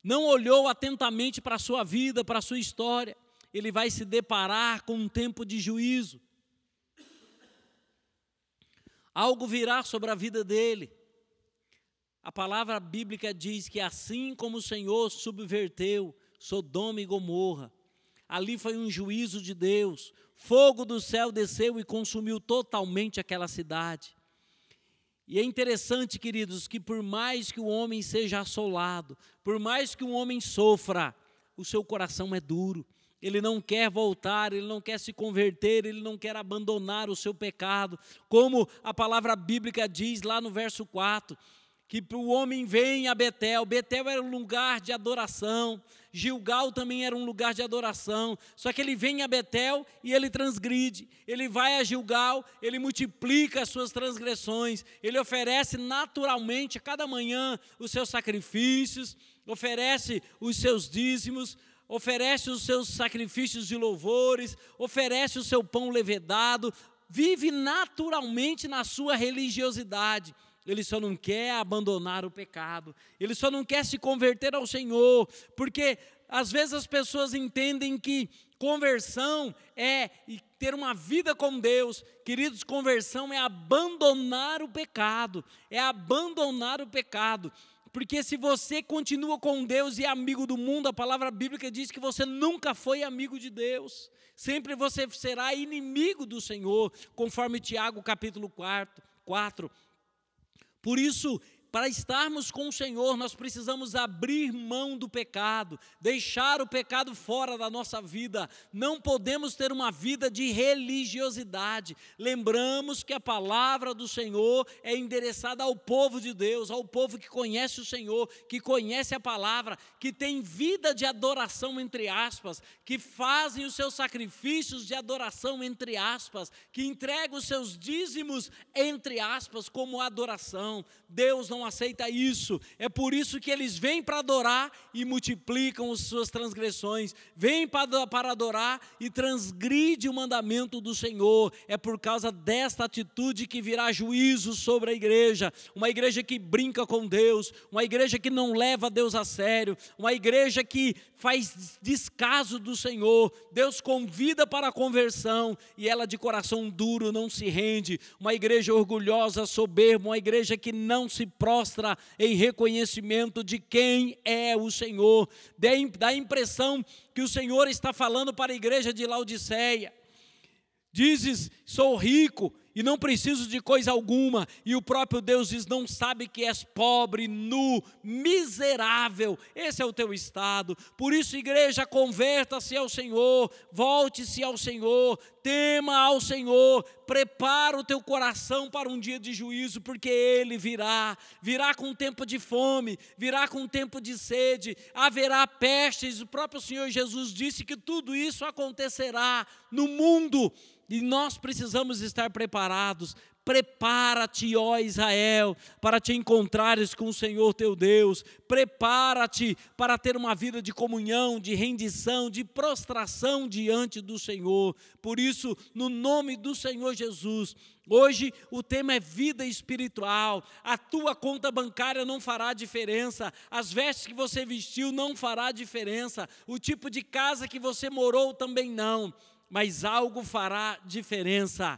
não olhou atentamente para a sua vida, para a sua história, ele vai se deparar com um tempo de juízo. Algo virá sobre a vida dele. A palavra bíblica diz que assim como o Senhor subverteu Sodoma e Gomorra, ali foi um juízo de Deus, fogo do céu desceu e consumiu totalmente aquela cidade. E é interessante, queridos, que por mais que o homem seja assolado, por mais que o homem sofra, o seu coração é duro. Ele não quer voltar, ele não quer se converter, ele não quer abandonar o seu pecado. Como a palavra bíblica diz lá no verso 4: que o homem vem a Betel. Betel era um lugar de adoração, Gilgal também era um lugar de adoração. Só que ele vem a Betel e ele transgride. Ele vai a Gilgal, ele multiplica as suas transgressões, ele oferece naturalmente a cada manhã os seus sacrifícios, oferece os seus dízimos, oferece os seus sacrifícios de louvores, oferece o seu pão levedado, vive naturalmente na sua religiosidade ele só não quer abandonar o pecado, ele só não quer se converter ao Senhor, porque às vezes as pessoas entendem que conversão é ter uma vida com Deus. Queridos, conversão é abandonar o pecado, é abandonar o pecado. Porque se você continua com Deus e é amigo do mundo, a palavra bíblica diz que você nunca foi amigo de Deus. Sempre você será inimigo do Senhor, conforme Tiago capítulo 4, 4 por isso, para estarmos com o Senhor, nós precisamos abrir mão do pecado, deixar o pecado fora da nossa vida. Não podemos ter uma vida de religiosidade. Lembramos que a palavra do Senhor é endereçada ao povo de Deus, ao povo que conhece o Senhor, que conhece a palavra, que tem vida de adoração, entre aspas, que fazem os seus sacrifícios de adoração, entre aspas, que entregam os seus dízimos, entre aspas, como adoração. Deus não aceita isso. É por isso que eles vêm para adorar e multiplicam as suas transgressões. Vêm para, adorar e transgride o mandamento do Senhor. É por causa desta atitude que virá juízo sobre a igreja. Uma igreja que brinca com Deus, uma igreja que não leva Deus a sério, uma igreja que faz descaso do Senhor. Deus convida para a conversão e ela de coração duro não se rende. Uma igreja orgulhosa, soberba, uma igreja que não se prostra em reconhecimento de quem é o Senhor. Dá a impressão que o Senhor está falando para a igreja de Laodiceia. Dizes, sou rico e não preciso de coisa alguma. E o próprio Deus diz: Não sabe que és pobre, nu, miserável. Esse é o teu estado. Por isso, igreja, converta-se ao Senhor, volte-se ao Senhor, tema ao Senhor, prepara o teu coração para um dia de juízo, porque ele virá. Virá com tempo de fome, virá com tempo de sede, haverá pestes. O próprio Senhor Jesus disse que tudo isso acontecerá no mundo. E nós precisamos estar preparados. Prepara-te, ó Israel, para te encontrares com o Senhor teu Deus. Prepara-te para ter uma vida de comunhão, de rendição, de prostração diante do Senhor. Por isso, no nome do Senhor Jesus, Hoje o tema é vida espiritual. A tua conta bancária não fará diferença. As vestes que você vestiu não fará diferença. O tipo de casa que você morou também não mas algo fará diferença.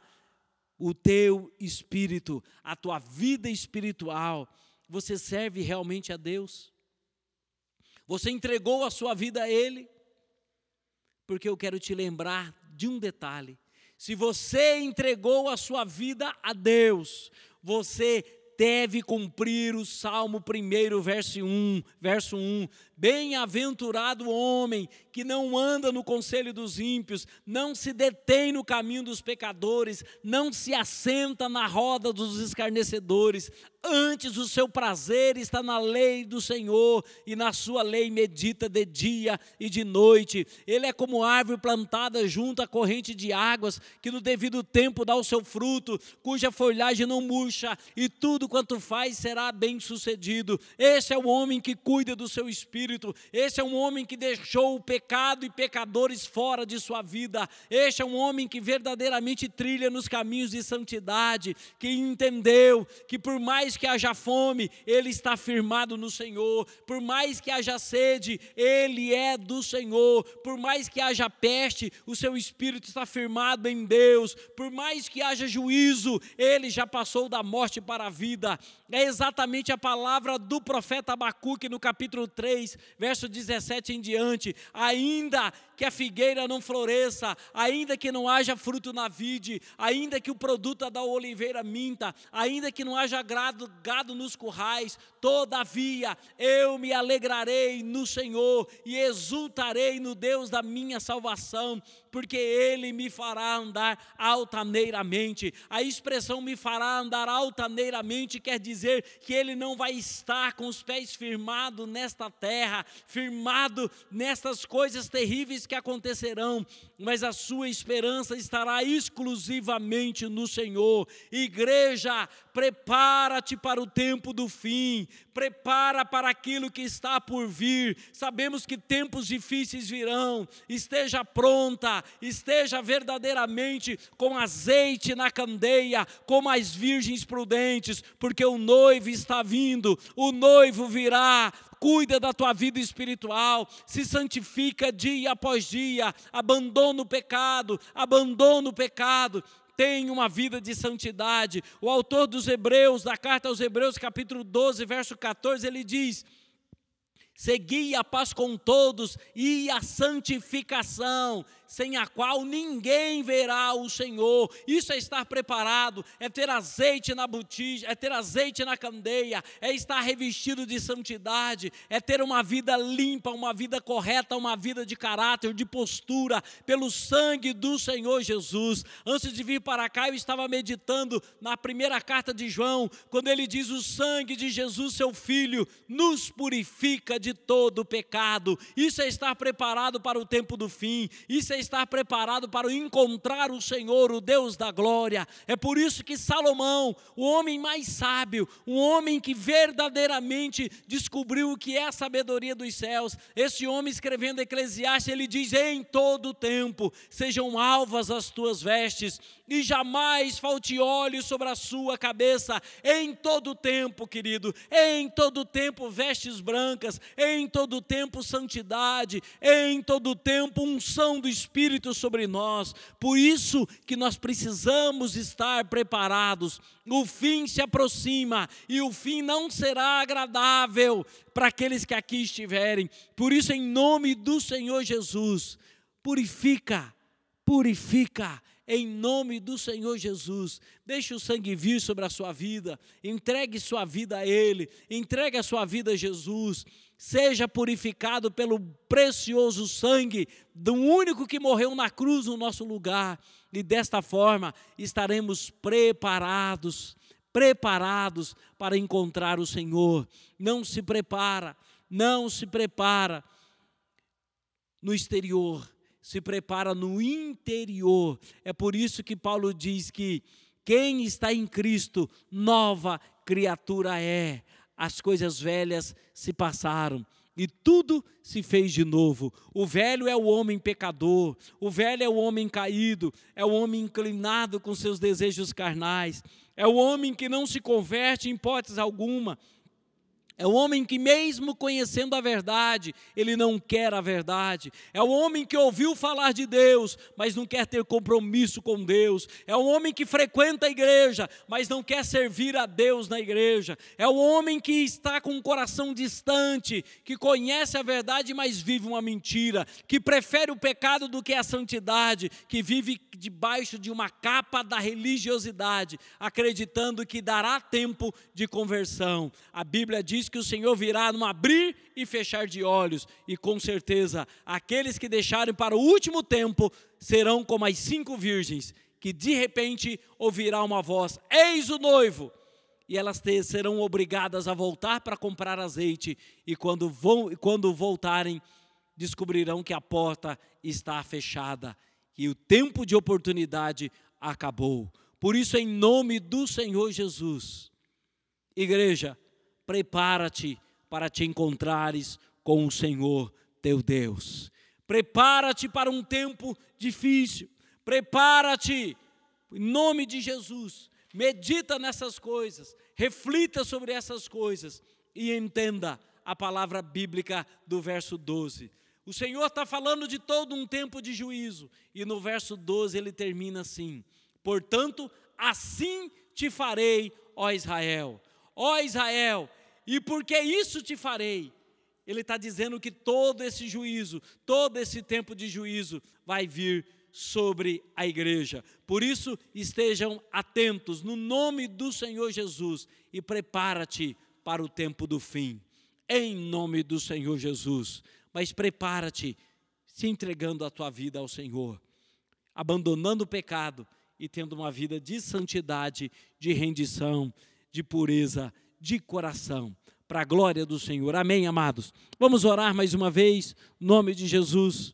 O teu espírito, a tua vida espiritual. Você serve realmente a Deus? Você entregou a sua vida a Ele? Porque eu quero te lembrar de um detalhe. Se você entregou a sua vida a Deus, você deve cumprir o Salmo 1, verso 1, verso 1. Bem-aventurado o homem que não anda no conselho dos ímpios, não se detém no caminho dos pecadores, não se assenta na roda dos escarnecedores. Antes o seu prazer está na lei do Senhor e na sua lei medita de dia e de noite. Ele é como árvore plantada junto à corrente de águas, que no devido tempo dá o seu fruto, cuja folhagem não murcha, e tudo quanto faz será bem sucedido. Esse é o homem que cuida do seu espírito. Esse é um homem que deixou o pecado e pecadores fora de sua vida. Este é um homem que verdadeiramente trilha nos caminhos de santidade, que entendeu que por mais que haja fome, ele está firmado no Senhor. Por mais que haja sede, ele é do Senhor. Por mais que haja peste, o seu espírito está firmado em Deus. Por mais que haja juízo, ele já passou da morte para a vida. É exatamente a palavra do profeta Abacuque no capítulo 3, verso 17 em diante. Ainda que a figueira não floresça, ainda que não haja fruto na vide, ainda que o produto da oliveira minta, ainda que não haja gado, gado nos currais, todavia eu me alegrarei no Senhor e exultarei no Deus da minha salvação porque ele me fará andar altaneiramente. A expressão me fará andar altaneiramente quer dizer que ele não vai estar com os pés firmados nesta terra, firmado nestas coisas terríveis que acontecerão, mas a sua esperança estará exclusivamente no Senhor. Igreja, prepara-te para o tempo do fim, prepara para aquilo que está por vir. Sabemos que tempos difíceis virão, esteja pronta, esteja verdadeiramente com azeite na candeia, como as virgens prudentes, porque o noivo está vindo, o noivo virá, cuida da tua vida espiritual, se santifica dia após dia, abandona o pecado, abandona o pecado, tem uma vida de santidade. O autor dos Hebreus, da carta aos Hebreus, capítulo 12, verso 14, ele diz: Segui a paz com todos e a santificação, sem a qual ninguém verá o Senhor. Isso é estar preparado, é ter azeite na botija, é ter azeite na candeia, é estar revestido de santidade, é ter uma vida limpa, uma vida correta, uma vida de caráter, de postura, pelo sangue do Senhor Jesus. Antes de vir para cá, eu estava meditando na primeira carta de João, quando ele diz: O sangue de Jesus, seu filho, nos purifica de todo pecado. Isso é estar preparado para o tempo do fim, isso é estar preparado para encontrar o Senhor, o Deus da glória. É por isso que Salomão, o homem mais sábio, um homem que verdadeiramente descobriu o que é a sabedoria dos céus, esse homem escrevendo Eclesiastes, ele diz: em todo tempo sejam alvas as tuas vestes e jamais falte óleo sobre a sua cabeça, em todo tempo, querido, em todo tempo vestes brancas, em todo tempo santidade, em todo tempo unção do Espírito sobre nós. Por isso que nós precisamos estar preparados. O fim se aproxima e o fim não será agradável para aqueles que aqui estiverem. Por isso, em nome do Senhor Jesus, purifica, purifica em nome do Senhor Jesus. Deixe o sangue vir sobre a sua vida, entregue sua vida a Ele, entregue a sua vida a Jesus. Seja purificado pelo precioso sangue do único que morreu na cruz no nosso lugar, e desta forma estaremos preparados, preparados para encontrar o Senhor. Não se prepara, não se prepara no exterior, se prepara no interior. É por isso que Paulo diz que quem está em Cristo, nova criatura é. As coisas velhas se passaram e tudo se fez de novo. O velho é o homem pecador, o velho é o homem caído, é o homem inclinado com seus desejos carnais, é o homem que não se converte em hipótese alguma, é o homem que, mesmo conhecendo a verdade, ele não quer a verdade. É o homem que ouviu falar de Deus, mas não quer ter compromisso com Deus. É o homem que frequenta a igreja, mas não quer servir a Deus na igreja. É o homem que está com um coração distante, que conhece a verdade, mas vive uma mentira, que prefere o pecado do que a santidade, que vive debaixo de uma capa da religiosidade, acreditando que dará tempo de conversão. A Bíblia diz que o Senhor virá num abrir e fechar de olhos, e com certeza aqueles que deixarem para o último tempo serão como as cinco virgens, que de repente ouvirá uma voz: Eis o noivo! E elas serão obrigadas a voltar para comprar azeite, e quando, vão, quando voltarem, descobrirão que a porta está fechada, e o tempo de oportunidade acabou. Por isso, em nome do Senhor Jesus, igreja, prepara-te para te encontrares com o Senhor teu Deus. Prepara-te para um tempo difícil. Prepara-te, em nome de Jesus. Medita nessas coisas, reflita sobre essas coisas e entenda a palavra bíblica do verso 12. O Senhor está falando de todo um tempo de juízo, e no verso 12 ele termina assim: Portanto, assim te farei, ó Israel ó Israel, e porque isso te farei. Ele está dizendo que todo esse juízo, todo esse tempo de juízo vai vir sobre a igreja. Por isso, estejam atentos no nome do Senhor Jesus e prepara-te para o tempo do fim. Em nome do Senhor Jesus. Mas prepara-te se entregando a tua vida ao Senhor, abandonando o pecado e tendo uma vida de santidade, de rendição de pureza de coração, para a glória do Senhor. Amém, amados? Vamos orar mais uma vez, em nome de Jesus.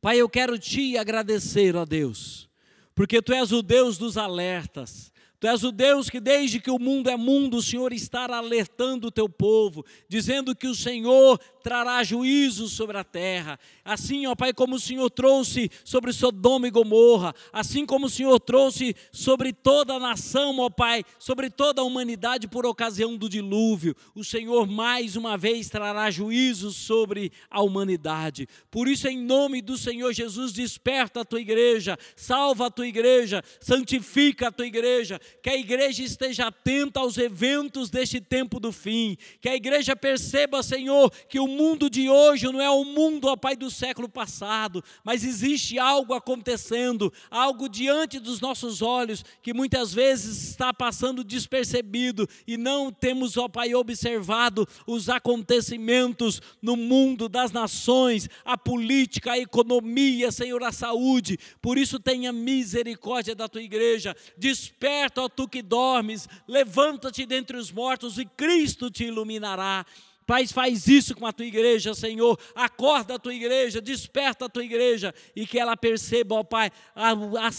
Pai, eu quero te agradecer, ó Deus, porque tu és o Deus dos alertas, Tu és o Deus que, desde que o mundo é mundo, o Senhor está alertando o teu povo, dizendo que o Senhor trará juízo sobre a terra. Assim, ó Pai, como o Senhor trouxe sobre Sodoma e Gomorra, assim como o Senhor trouxe sobre toda a nação, ó Pai, sobre toda a humanidade por ocasião do dilúvio, o Senhor mais uma vez trará juízo sobre a humanidade. Por isso, em nome do Senhor Jesus, desperta a tua igreja, salva a tua igreja, santifica a tua igreja que a igreja esteja atenta aos eventos deste tempo do fim, que a igreja perceba, Senhor, que o mundo de hoje não é o mundo, ó Pai, do século passado, mas existe algo acontecendo, algo diante dos nossos olhos que muitas vezes está passando despercebido e não temos, ó Pai, observado os acontecimentos no mundo das nações, a política, a economia, Senhor, a saúde. Por isso, tenha misericórdia da tua igreja, desperta ó tu que dormes, levanta-te dentre os mortos e Cristo te iluminará. Pai, faz isso com a tua igreja, Senhor. Acorda a tua igreja, desperta a tua igreja e que ela perceba, ó Pai, a, a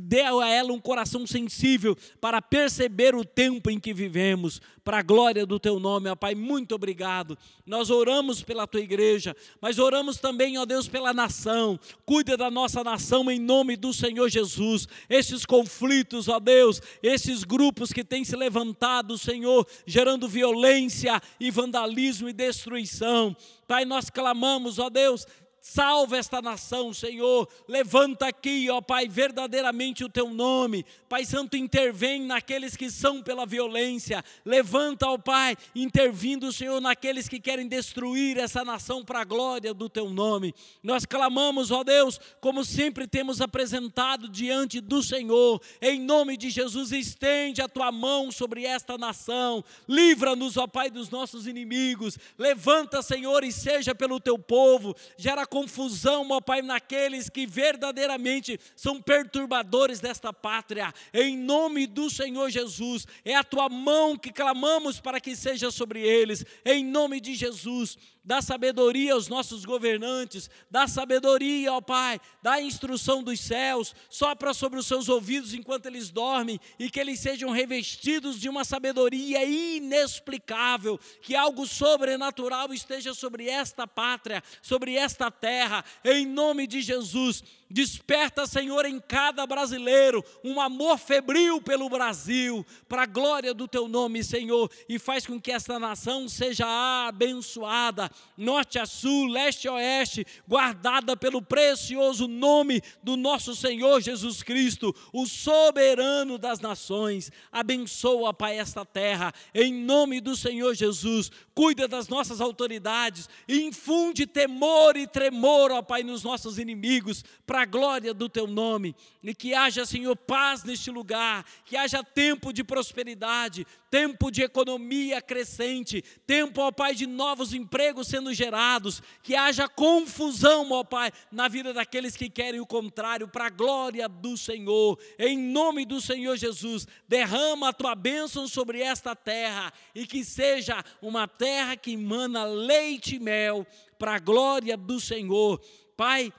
dê a ela um coração sensível para perceber o tempo em que vivemos para a glória do teu nome, ó Pai. Muito obrigado. Nós oramos pela tua igreja, mas oramos também, ó Deus, pela nação. Cuida da nossa nação em nome do Senhor Jesus. Esses conflitos, ó Deus, esses grupos que têm se levantado, Senhor, gerando violência e vandalismo e destruição. Pai, nós clamamos, ó Deus, Salva esta nação, Senhor. Levanta aqui, ó Pai, verdadeiramente o teu nome. Pai Santo, intervém naqueles que são pela violência. Levanta, ó Pai, intervindo, Senhor, naqueles que querem destruir essa nação para a glória do teu nome. Nós clamamos, ó Deus, como sempre temos apresentado diante do Senhor. Em nome de Jesus, estende a tua mão sobre esta nação. Livra-nos, ó Pai, dos nossos inimigos. Levanta, Senhor, e seja pelo teu povo. Gera confusão, ó Pai, naqueles que verdadeiramente são perturbadores desta pátria. Em nome do Senhor Jesus, é a tua mão que clamamos para que seja sobre eles. Em nome de Jesus, dá sabedoria aos nossos governantes, dá sabedoria, ó Pai, dá instrução dos céus, sopra sobre os seus ouvidos enquanto eles dormem e que eles sejam revestidos de uma sabedoria inexplicável, que algo sobrenatural esteja sobre esta pátria, sobre esta terra, em nome de Jesus. Desperta, Senhor, em cada brasileiro um amor febril pelo Brasil, para a glória do teu nome, Senhor, e faz com que esta nação seja abençoada, norte a sul, leste a oeste, guardada pelo precioso nome do nosso Senhor Jesus Cristo, o soberano das nações. Abençoa, Pai, esta terra, em nome do Senhor Jesus. Cuida das nossas autoridades, infunde temor e tremor, ó Pai, nos nossos inimigos, para a glória do teu nome, e que haja, Senhor, paz neste lugar, que haja tempo de prosperidade, tempo de economia crescente, tempo, ó Pai, de novos empregos sendo gerados, que haja confusão, ó Pai, na vida daqueles que querem o contrário, para a glória do Senhor, em nome do Senhor Jesus, derrama a tua bênção sobre esta terra e que seja uma terra que emana leite e mel, para a glória do Senhor, Pai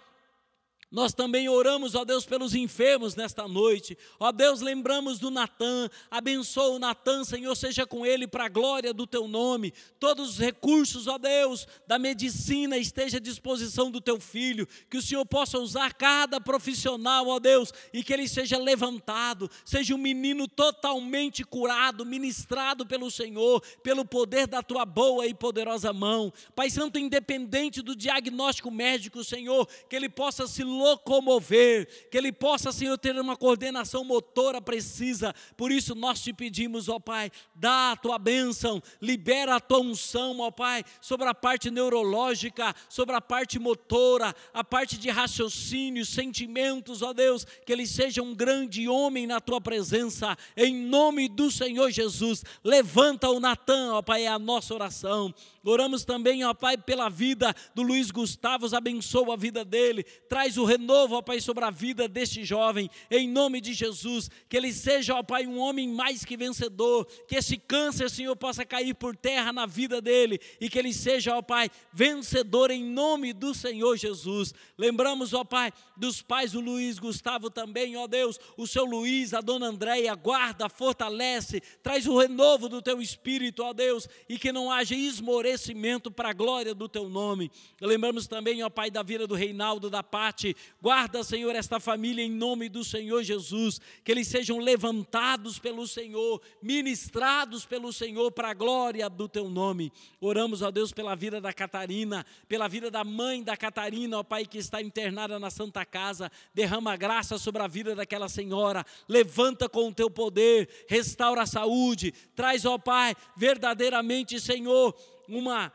nós também oramos, ó Deus, pelos enfermos nesta noite. Ó Deus, lembramos do Natan. Abençoa o Natan, Senhor, seja com ele para a glória do teu nome. Todos os recursos, ó Deus, da medicina esteja à disposição do teu filho. Que o Senhor possa usar cada profissional, ó Deus, e que ele seja levantado, seja um menino totalmente curado, ministrado pelo Senhor, pelo poder da tua boa e poderosa mão. Pai Santo, independente do diagnóstico médico, Senhor, que ele possa se locomover, que ele possa, Senhor, ter uma coordenação motora precisa. Por isso nós te pedimos, ó Pai, dá a tua bênção, libera a tua unção, ó Pai, sobre a parte neurológica, sobre a parte motora, a parte de raciocínio, sentimentos, ó Deus, que ele seja um grande homem na tua presença, em nome do Senhor Jesus. Levanta o Natan, ó Pai, é a nossa oração. Oramos também, ó Pai, pela vida do Luiz Gustavo, abençoa a vida dele, traz o renovo, ó Pai, sobre a vida deste jovem, em nome de Jesus, que ele seja, ó Pai, um homem mais que vencedor, que esse câncer, Senhor, possa cair por terra na vida dele e que ele seja, ó Pai, vencedor em nome do Senhor Jesus. Lembramos, ó Pai, dos pais do Luiz Gustavo também, ó Deus, o seu Luiz, a dona Andréia, guarda, fortalece, traz o renovo do teu espírito, ó Deus, e que não haja esmorecimento crescimento para a glória do teu nome. Lembramos também, ó Pai, da vida do Reinaldo, da parte. Guarda, Senhor, esta família em nome do Senhor Jesus. Que eles sejam levantados pelo Senhor, ministrados pelo Senhor para a glória do teu nome. Oramos, ó Deus, pela vida da Catarina, pela vida da mãe da Catarina, ó Pai, que está internada na Santa Casa. Derrama graça sobre a vida daquela senhora. Levanta com o teu poder, restaura a saúde. Traz, ó Pai, verdadeiramente, Senhor, uma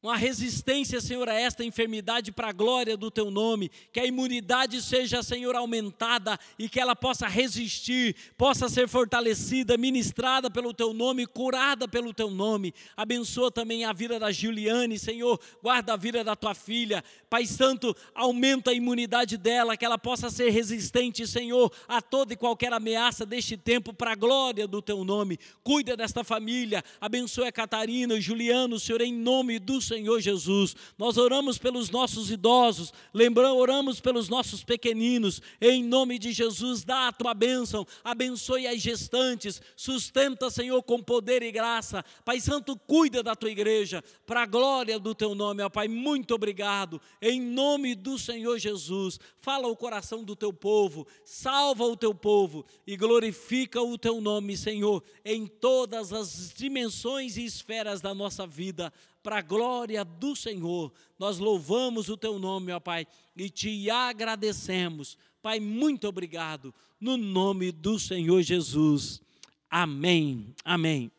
uma resistência, Senhor, a esta enfermidade para a glória do teu nome, que a imunidade seja, Senhor, aumentada e que ela possa resistir, possa ser fortalecida, ministrada pelo teu nome, curada pelo teu nome. Abençoa também a vida da Juliane, Senhor, guarda a vida da tua filha. Pai Santo, aumenta a imunidade dela, que ela possa ser resistente, Senhor, a toda e qualquer ameaça deste tempo para a glória do teu nome. Cuida desta família, abençoa a Catarina, o Juliano, Senhor, em nome do Senhor Jesus. Nós oramos pelos nossos idosos, lembramos, oramos pelos nossos pequeninos. Em nome de Jesus, dá a tua bênção, abençoe as gestantes, sustenta, Senhor, com poder e graça. Pai Santo, cuida da tua igreja, para a glória do teu nome, ó Pai. Muito obrigado. Em nome do Senhor Jesus, fala o coração do teu povo, salva o teu povo e glorifica o teu nome, Senhor, em todas as dimensões e esferas da nossa vida para a glória do Senhor. Nós louvamos o teu nome, ó Pai, e te agradecemos. Pai, muito obrigado, no nome do Senhor Jesus. Amém. Amém.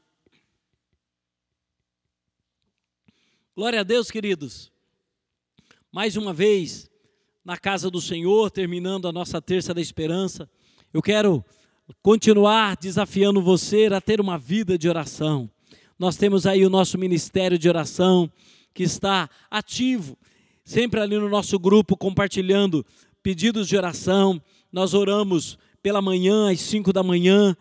Glória a Deus, queridos. Mais uma vez, na casa do Senhor, terminando a nossa terça da esperança, eu quero continuar desafiando você a ter uma vida de oração. Nós temos aí o nosso ministério de oração que está ativo, sempre ali no nosso grupo compartilhando pedidos de oração. Nós oramos pela manhã, às 5 da manhã,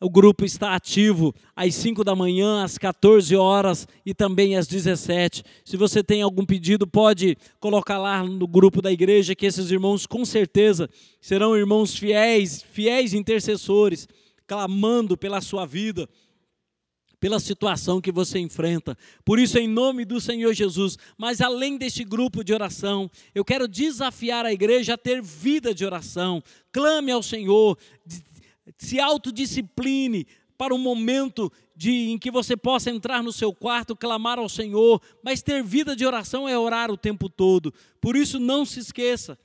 o grupo está ativo às 5 da manhã, às 14 horas e também às 17. Se você tem algum pedido, pode colocar lá no grupo da igreja, que esses irmãos com certeza serão irmãos fiéis, fiéis intercessores, clamando pela sua vida, pela situação que você enfrenta. Por isso, em nome do Senhor Jesus, mas além deste grupo de oração, eu quero desafiar a igreja a ter vida de oração. Clame ao Senhor, se autodiscipline para um momento de, em que você possa entrar no seu quarto, clamar ao Senhor, mas ter vida de oração é orar o tempo todo. Por isso, não se esqueça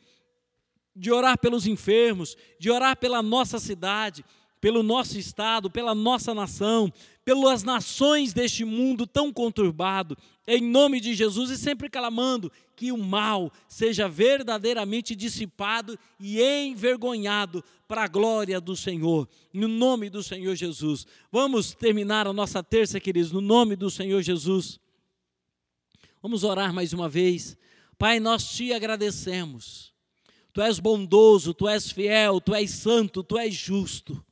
de orar pelos enfermos, de orar pela nossa cidade, pelo nosso estado, pela nossa nação, pelas nações deste mundo tão conturbado, em nome de Jesus e sempre clamando que o mal seja verdadeiramente dissipado e envergonhado para a glória do Senhor, no nome do Senhor Jesus. Vamos terminar a nossa terça, queridos, no nome do Senhor Jesus. Vamos orar mais uma vez. Pai, nós te agradecemos. Tu és bondoso, tu és fiel, tu és santo, tu és justo.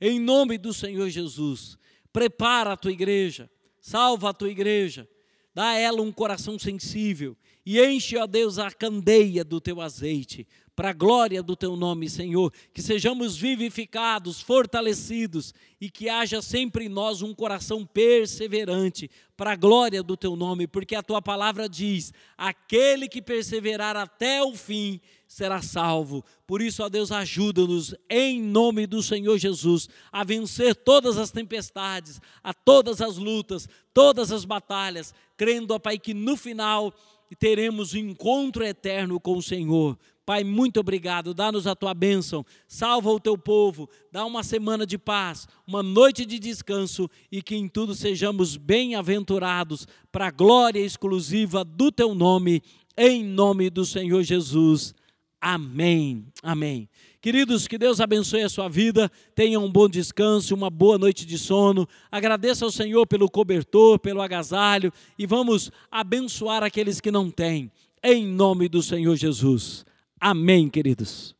Em nome do Senhor Jesus, prepara a tua igreja, salva a tua igreja, dá a ela um coração sensível e enche, ó Deus, a candeia do teu azeite, para a glória do teu nome, Senhor, que sejamos vivificados, fortalecidos e que haja sempre em nós um coração perseverante, para a glória do teu nome, porque a tua palavra diz: aquele que perseverar até o fim será salvo. Por isso, ó Deus, ajuda-nos em nome do Senhor Jesus a vencer todas as tempestades, a todas as lutas, todas as batalhas, crendo, ó Pai, que no final teremos um encontro eterno com o Senhor. Pai, muito obrigado. Dá-nos a tua bênção. Salva o teu povo. Dá uma semana de paz, uma noite de descanso e que em tudo sejamos bem-aventurados para a glória exclusiva do teu nome, em nome do Senhor Jesus. Amém. Amém. Queridos, que Deus abençoe a sua vida, tenha um bom descanso, uma boa noite de sono. Agradeça ao Senhor pelo cobertor, pelo agasalho e vamos abençoar aqueles que não têm, em nome do Senhor Jesus. Amém, queridos.